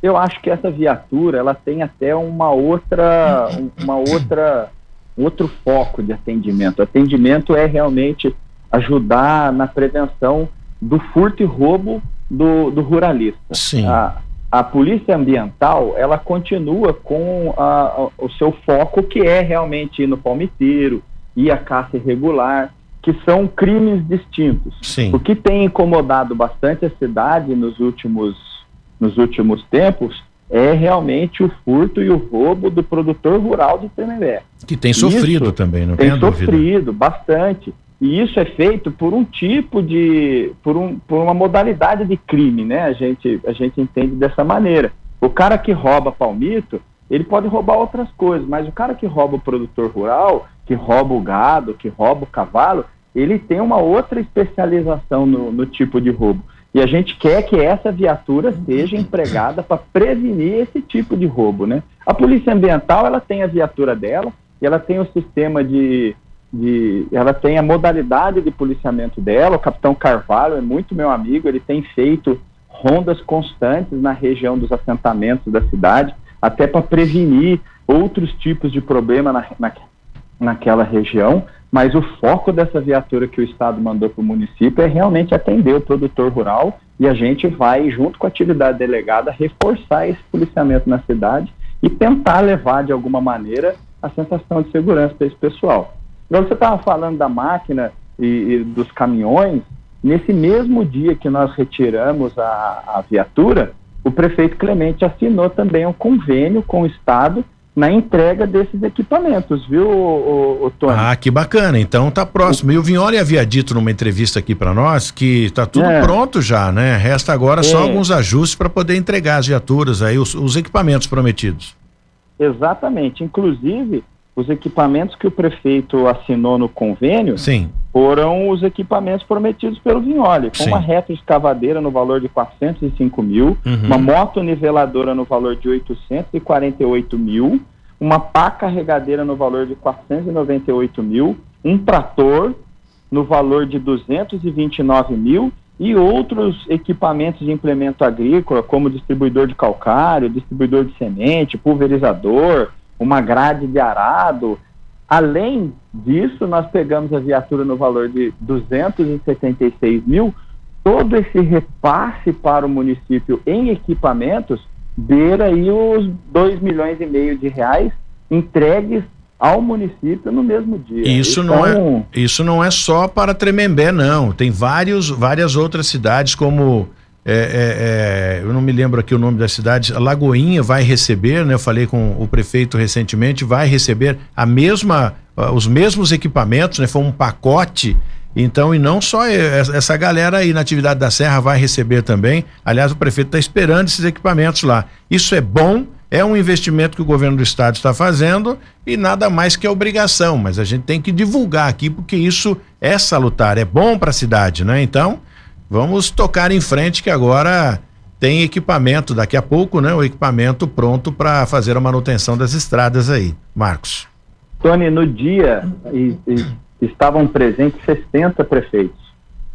Eu acho que essa viatura ela tem até uma outra, uma outra, outro foco de atendimento. O atendimento é realmente ajudar na prevenção do furto e roubo do, do ruralista. Sim. A, a polícia ambiental ela continua com a, a, o seu foco que é realmente ir no palmiteiro e a caça irregular que são crimes distintos. Sim. O que tem incomodado bastante a cidade nos últimos, nos últimos tempos é realmente o furto e o roubo do produtor rural de Tremembé. Que tem sofrido isso também, não tem Tem sofrido bastante. E isso é feito por um tipo de, por, um, por uma modalidade de crime, né? A gente, a gente entende dessa maneira. O cara que rouba palmito, ele pode roubar outras coisas, mas o cara que rouba o produtor rural, que rouba o gado, que rouba o cavalo, ele tem uma outra especialização no, no tipo de roubo. E a gente quer que essa viatura seja empregada para prevenir esse tipo de roubo, né? A Polícia Ambiental, ela tem a viatura dela, e ela tem o sistema de, de, ela tem a modalidade de policiamento dela, o Capitão Carvalho é muito meu amigo, ele tem feito rondas constantes na região dos assentamentos da cidade, até para prevenir outros tipos de problema na, na, naquela região, mas o foco dessa viatura que o Estado mandou para o município é realmente atender o produtor rural e a gente vai, junto com a atividade delegada, reforçar esse policiamento na cidade e tentar levar de alguma maneira a sensação de segurança para esse pessoal. Você estava falando da máquina e, e dos caminhões, nesse mesmo dia que nós retiramos a, a viatura, o prefeito Clemente assinou também um convênio com o Estado na entrega desses equipamentos, viu, o, o, Tony? Ah, que bacana. Então tá próximo. E o Vinholi havia dito numa entrevista aqui para nós que tá tudo é. pronto já, né? Resta agora é. só alguns ajustes para poder entregar as viaturas aí, os, os equipamentos prometidos. Exatamente. Inclusive, os equipamentos que o prefeito assinou no convênio Sim. Foram os equipamentos prometidos pelo Vinholi, com Sim. uma reta escavadeira no valor de 405 mil, uhum. uma moto niveladora no valor de 848 mil, uma pá carregadeira no valor de 498 mil, um trator no valor de 229 mil e outros equipamentos de implemento agrícola, como distribuidor de calcário, distribuidor de semente, pulverizador, uma grade de arado. Além disso, nós pegamos a viatura no valor de 276 mil. Todo esse repasse para o município em equipamentos beira aí os 2 milhões e meio de reais entregues ao município no mesmo dia. Isso então, não é isso não é só para Tremembé não, tem vários várias outras cidades como é, é, é, eu não me lembro aqui o nome da cidade, Lagoinha vai receber, né? Eu falei com o prefeito recentemente, vai receber a mesma, os mesmos equipamentos, né? Foi um pacote. Então, e não só essa galera aí na atividade da Serra vai receber também. Aliás, o prefeito está esperando esses equipamentos lá. Isso é bom, é um investimento que o governo do estado está fazendo e nada mais que obrigação, mas a gente tem que divulgar aqui porque isso é salutar, é bom para a cidade, né? Então, Vamos tocar em frente que agora tem equipamento daqui a pouco, né? O equipamento pronto para fazer a manutenção das estradas aí. Marcos. Tony, no dia e, e, estavam presentes 60 prefeitos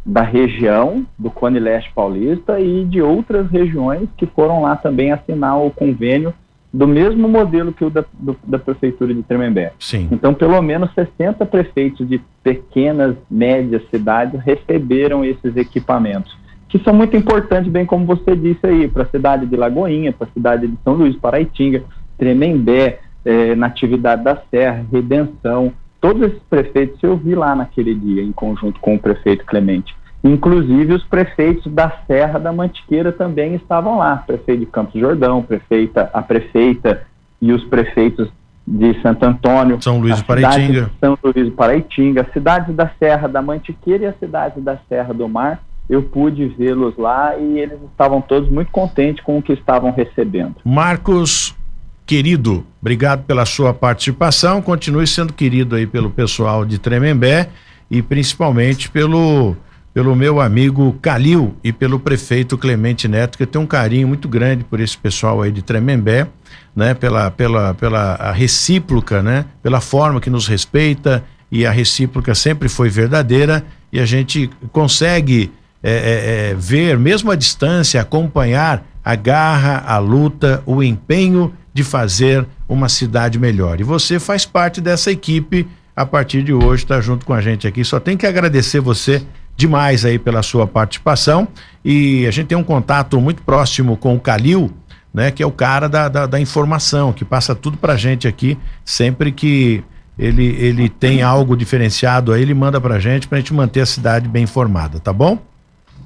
da região do Cone Leste Paulista e de outras regiões que foram lá também assinar o convênio do mesmo modelo que o da, do, da prefeitura de Tremembé. Sim. Então, pelo menos 60 prefeitos de pequenas, médias cidades receberam esses equipamentos, que são muito importantes, bem como você disse aí, para a cidade de Lagoinha, para a cidade de São Luís, Paraitinga, Tremembé, eh, Natividade da Serra, Redenção, todos esses prefeitos eu vi lá naquele dia, em conjunto com o prefeito Clemente. Inclusive os prefeitos da Serra da Mantiqueira também estavam lá, prefeito de Campos Jordão, prefeita, a prefeita e os prefeitos de Santo Antônio, São Luís do Paraitinga, São Luís do Paraitinga, a cidade da Serra da Mantiqueira e a cidade da Serra do Mar. Eu pude vê-los lá e eles estavam todos muito contentes com o que estavam recebendo. Marcos, querido, obrigado pela sua participação. Continue sendo querido aí pelo pessoal de Tremembé e principalmente pelo pelo meu amigo Calil e pelo prefeito Clemente Neto, que tem um carinho muito grande por esse pessoal aí de Tremembé, né? Pela, pela, pela recíproca, né? Pela forma que nos respeita e a recíproca sempre foi verdadeira e a gente consegue é, é, é, ver, mesmo à distância, acompanhar a garra, a luta, o empenho de fazer uma cidade melhor. E você faz parte dessa equipe a partir de hoje, está junto com a gente aqui. Só tem que agradecer você demais aí pela sua participação e a gente tem um contato muito próximo com o Calil, né, que é o cara da, da, da informação, que passa tudo pra gente aqui, sempre que ele, ele tem algo diferenciado aí, ele manda pra gente, pra gente manter a cidade bem informada, tá bom?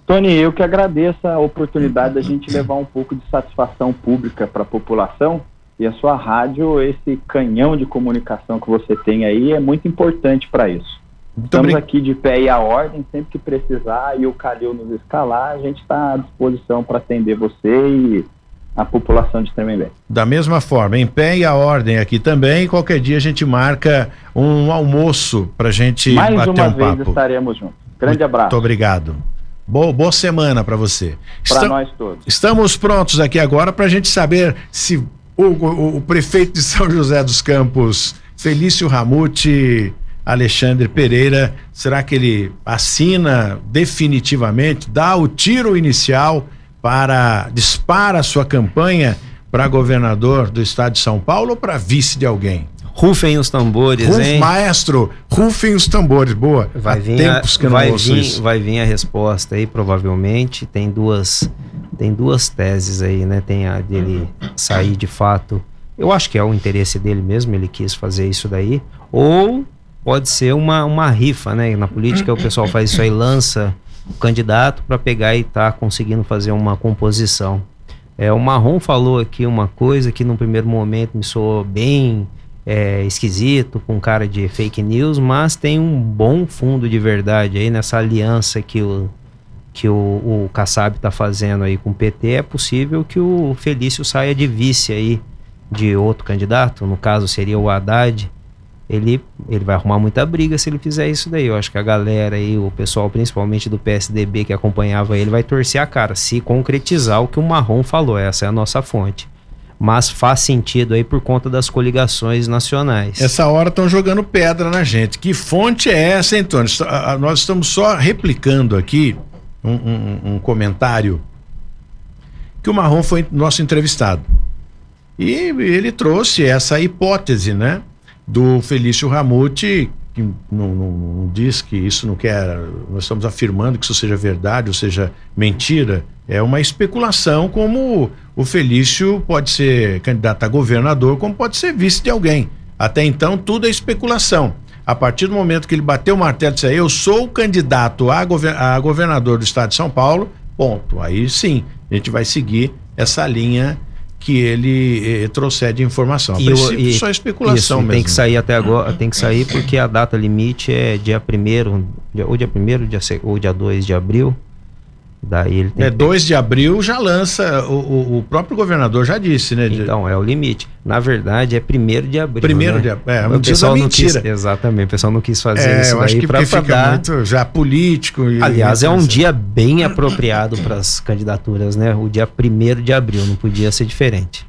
Tony, eu que agradeço a oportunidade da gente levar um pouco de satisfação pública para a população e a sua rádio, esse canhão de comunicação que você tem aí é muito importante para isso. Muito Estamos aqui de pé e a ordem, sempre que precisar e o Calil nos escalar, a gente está à disposição para atender você e a população de Tremembé. Da mesma forma, em pé e a ordem aqui também, qualquer dia a gente marca um almoço para a gente Mais bater uma um vez papo. estaremos juntos. Grande muito, abraço. Muito obrigado. Boa, boa semana para você. Para nós todos. Estamos prontos aqui agora para a gente saber se o, o, o prefeito de São José dos Campos, Felício Ramute, Alexandre Pereira, será que ele assina definitivamente, dá o tiro inicial para dispara a sua campanha para governador do estado de São Paulo ou para vice de alguém? Rufem os tambores, Ruf, hein? Maestro, rufem os tambores, boa. Vai vir tempos a, que eu vai não vir, isso. Vai vir a resposta aí, provavelmente. Tem duas, tem duas teses aí, né? Tem a dele sair de fato. Eu acho que é o interesse dele mesmo, ele quis fazer isso daí. Ou pode ser uma, uma rifa, né? Na política o pessoal faz isso aí, lança o candidato para pegar e tá conseguindo fazer uma composição. É, o Marrom falou aqui uma coisa que no primeiro momento me soou bem é, esquisito, com cara de fake news, mas tem um bom fundo de verdade aí nessa aliança que o, que o, o Kassab está fazendo aí com o PT. É possível que o Felício saia de vice aí de outro candidato, no caso seria o Haddad ele, ele vai arrumar muita briga se ele fizer isso daí. Eu acho que a galera aí, o pessoal principalmente do PSDB que acompanhava ele, vai torcer a cara, se concretizar o que o Marrom falou. Essa é a nossa fonte. Mas faz sentido aí por conta das coligações nacionais. Essa hora estão jogando pedra na gente. Que fonte é essa, hein? Nós estamos só replicando aqui um, um, um comentário que o Marrom foi nosso entrevistado. E ele trouxe essa hipótese, né? Do Felício Ramute, que não, não, não, diz que isso não quer. Nós estamos afirmando que isso seja verdade ou seja mentira. É uma especulação, como o Felício pode ser candidato a governador, como pode ser vice de alguém. Até então, tudo é especulação. A partir do momento que ele bateu o martelo e disse: Eu sou o candidato a, a governador do estado de São Paulo, ponto. Aí sim, a gente vai seguir essa linha que ele eh, trouxer de informação. A e princípio, e, só especulação isso, mesmo. Tem que sair até agora, tem que sair porque a data limite é dia 1 ou dia 1 dia, ou dia 2 de abril. Daí ele tem é, 2 de abril já lança, o, o, próprio governador já disse, né? Então, é o limite. Na verdade, é 1 de abril. Primeiro né? de abril. É, o pessoal não quis, exatamente, o pessoal não quis fazer é, isso eu acho que pra, fica dar... muito já político. E, Aliás, é um dia bem apropriado para as candidaturas, né? O dia 1 de abril, não podia ser diferente.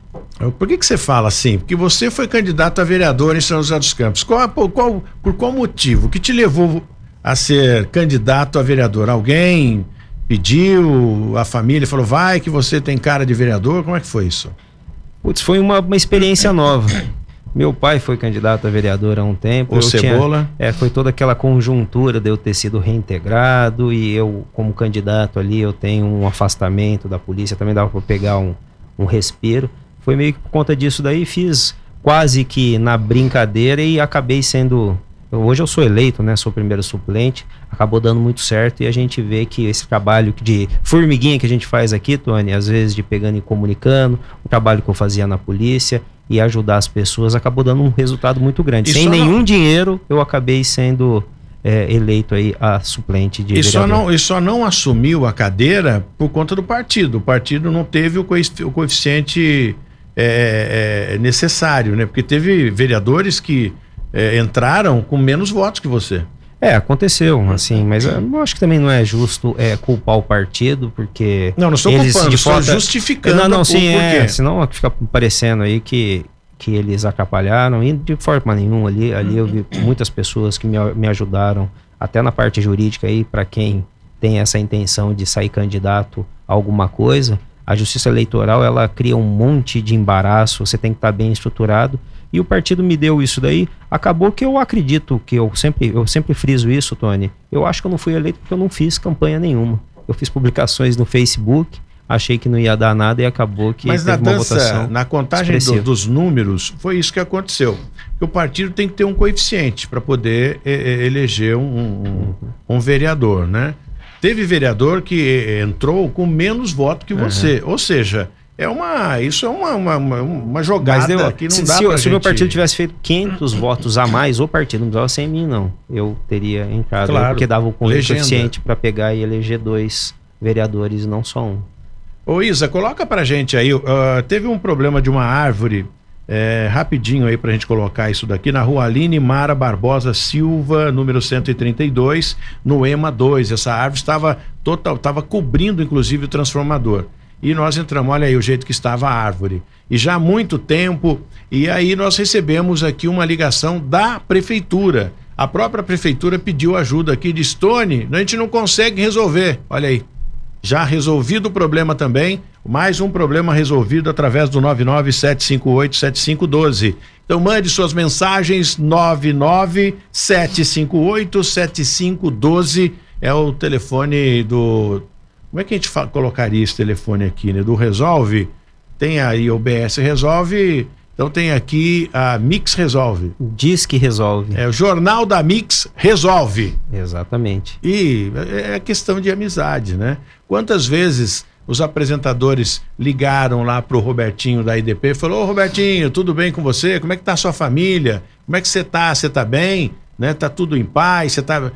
Por que, que você fala assim? Porque você foi candidato a vereador em São José dos Campos. Qual, por, qual, por qual motivo? O que te levou a ser candidato a vereador? Alguém pediu, a família falou, vai que você tem cara de vereador? Como é que foi isso? Putz, foi uma, uma experiência nova. Meu pai foi candidato a vereador há um tempo. O Cebola? Tinha, é, foi toda aquela conjuntura de eu ter sido reintegrado e eu, como candidato ali, eu tenho um afastamento da polícia, também dava para pegar um, um respiro. Foi meio que por conta disso daí, fiz quase que na brincadeira e acabei sendo Hoje eu sou eleito, né? Sou o primeiro suplente. Acabou dando muito certo e a gente vê que esse trabalho de formiguinha que a gente faz aqui, Tony, às vezes de pegando e comunicando, o trabalho que eu fazia na polícia e ajudar as pessoas, acabou dando um resultado muito grande. E Sem nenhum não... dinheiro, eu acabei sendo é, eleito aí a suplente de e só não E só não assumiu a cadeira por conta do partido. O partido não teve o, coeficiente é, é, necessário, né? Porque teve vereadores que é, entraram com menos votos que você. É, aconteceu, assim, mas eu acho que também não é justo é, culpar o partido, porque. Não, não estou eles, culpando, estou justificando. Não, não, sim, é, senão fica parecendo aí que, que eles atrapalharam, e de forma nenhuma ali. Ali eu vi muitas pessoas que me, me ajudaram, até na parte jurídica aí, para quem tem essa intenção de sair candidato a alguma coisa. A justiça eleitoral ela cria um monte de embaraço, você tem que estar bem estruturado e o partido me deu isso daí. Acabou que eu acredito que eu sempre, eu sempre friso isso, Tony. Eu acho que eu não fui eleito porque eu não fiz campanha nenhuma. Eu fiz publicações no Facebook, achei que não ia dar nada e acabou que Mas na dança, na contagem do, dos números, foi isso que aconteceu. o partido tem que ter um coeficiente para poder eleger um, um, um, vereador, né? Teve vereador que entrou com menos voto que você, uhum. ou seja, é uma, isso é uma, uma, uma jogada deu, que não se, dá se, pra se gente... o meu partido tivesse feito 500 votos a mais, o partido não precisava ser em mim, não. Eu teria entrado, claro, porque dava o coeficiente para pegar e eleger dois vereadores, não só um. Ô Isa, coloca pra gente aí, uh, teve um problema de uma árvore, é, rapidinho aí pra gente colocar isso daqui, na rua Aline Mara Barbosa Silva, número 132, no EMA 2. Essa árvore estava total, estava cobrindo inclusive o transformador e nós entramos, olha aí o jeito que estava a árvore. E já há muito tempo, e aí nós recebemos aqui uma ligação da prefeitura. A própria prefeitura pediu ajuda aqui de Stone, a gente não consegue resolver. Olha aí. Já resolvido o problema também, mais um problema resolvido através do 997587512. Então mande suas mensagens 997587512 é o telefone do como é que a gente colocaria esse telefone aqui, né? Do Resolve, tem aí o BS Resolve Então tem aqui a Mix Resolve. Diz que resolve. É o Jornal da Mix Resolve. Exatamente. E é questão de amizade, né? Quantas vezes os apresentadores ligaram lá pro Robertinho da IDP e falou: Ô Robertinho, tudo bem com você? Como é que tá a sua família? Como é que você tá? Você tá bem? Né? Tá tudo em paz? Você tá.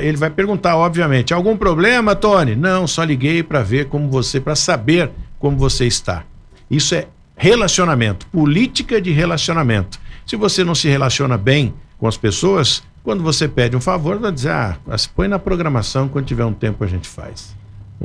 Ele vai perguntar, obviamente, algum problema, Tony? Não, só liguei para ver como você, para saber como você está. Isso é relacionamento, política de relacionamento. Se você não se relaciona bem com as pessoas, quando você pede um favor, vai dizer, ah, põe na programação, quando tiver um tempo a gente faz.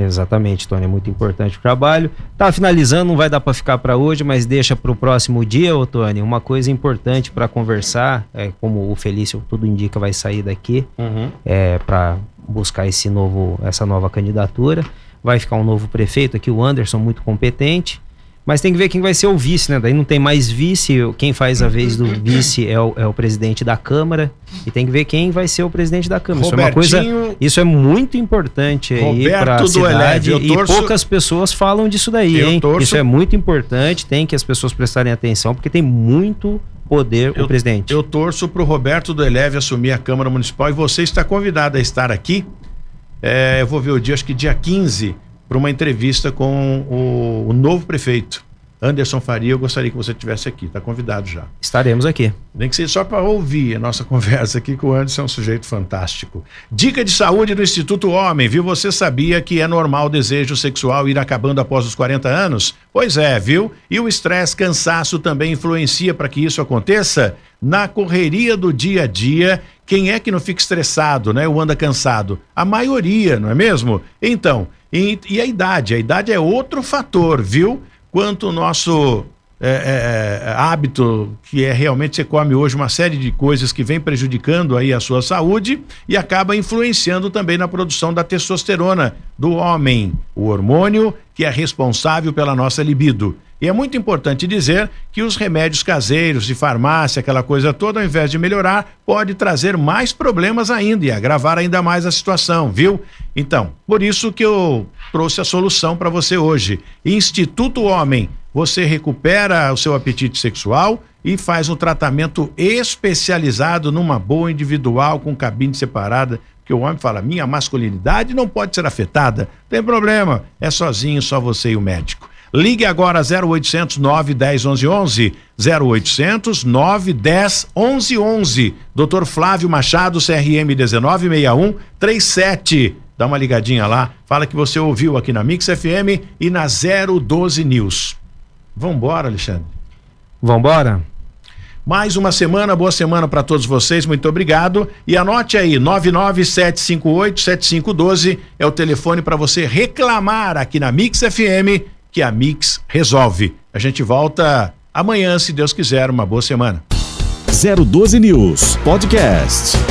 Exatamente, Tony, é muito importante o trabalho. Tá finalizando, não vai dar para ficar para hoje, mas deixa para o próximo dia, ô Tony, uma coisa importante para conversar, é como o Felício tudo indica vai sair daqui, uhum. é para buscar esse novo, essa nova candidatura. Vai ficar um novo prefeito aqui, o Anderson, muito competente. Mas tem que ver quem vai ser o vice, né? Daí não tem mais vice, quem faz a vez do vice é o, é o presidente da Câmara. E tem que ver quem vai ser o presidente da Câmara. Isso é uma coisa. Isso é muito importante aí para a cidade. e torço, poucas pessoas falam disso daí, hein? Torço, isso é muito importante, tem que as pessoas prestarem atenção, porque tem muito poder eu, o presidente. Eu torço para o Roberto do Eleve assumir a Câmara Municipal e você está convidado a estar aqui. É, eu vou ver o dia, acho que dia 15 para uma entrevista com o, o, novo prefeito. Anderson Faria, eu gostaria que você estivesse aqui, está convidado já. Estaremos aqui. Nem que seja só para ouvir a nossa conversa aqui, que o Anderson é um sujeito fantástico. Dica de saúde do Instituto Homem, viu? Você sabia que é normal o desejo sexual ir acabando após os 40 anos? Pois é, viu? E o estresse, cansaço também influencia para que isso aconteça? Na correria do dia a dia, quem é que não fica estressado, né? Ou anda cansado? A maioria, não é mesmo? Então, e, e a idade? A idade é outro fator, viu? Quanto o nosso é, é, hábito que é realmente você come hoje uma série de coisas que vem prejudicando aí a sua saúde e acaba influenciando também na produção da testosterona do homem, o hormônio que é responsável pela nossa libido. E é muito importante dizer que os remédios caseiros de farmácia, aquela coisa toda, ao invés de melhorar, pode trazer mais problemas ainda e agravar ainda mais a situação, viu? Então, por isso que eu trouxe a solução para você hoje. Instituto Homem, você recupera o seu apetite sexual e faz um tratamento especializado numa boa individual com cabine separada que o homem fala: minha masculinidade não pode ser afetada. Tem problema, é sozinho, só você e o médico. Ligue agora 0800 910 1111. 0800 910 1111. Dr. Flávio Machado, CRM 1961 37. Dá uma ligadinha lá, fala que você ouviu aqui na Mix FM e na 012 News. Vambora, Alexandre. Vambora? Mais uma semana, boa semana para todos vocês, muito obrigado. E anote aí, 997587512 é o telefone para você reclamar aqui na Mix FM que a Mix resolve. A gente volta amanhã, se Deus quiser. Uma boa semana. 012 News Podcast.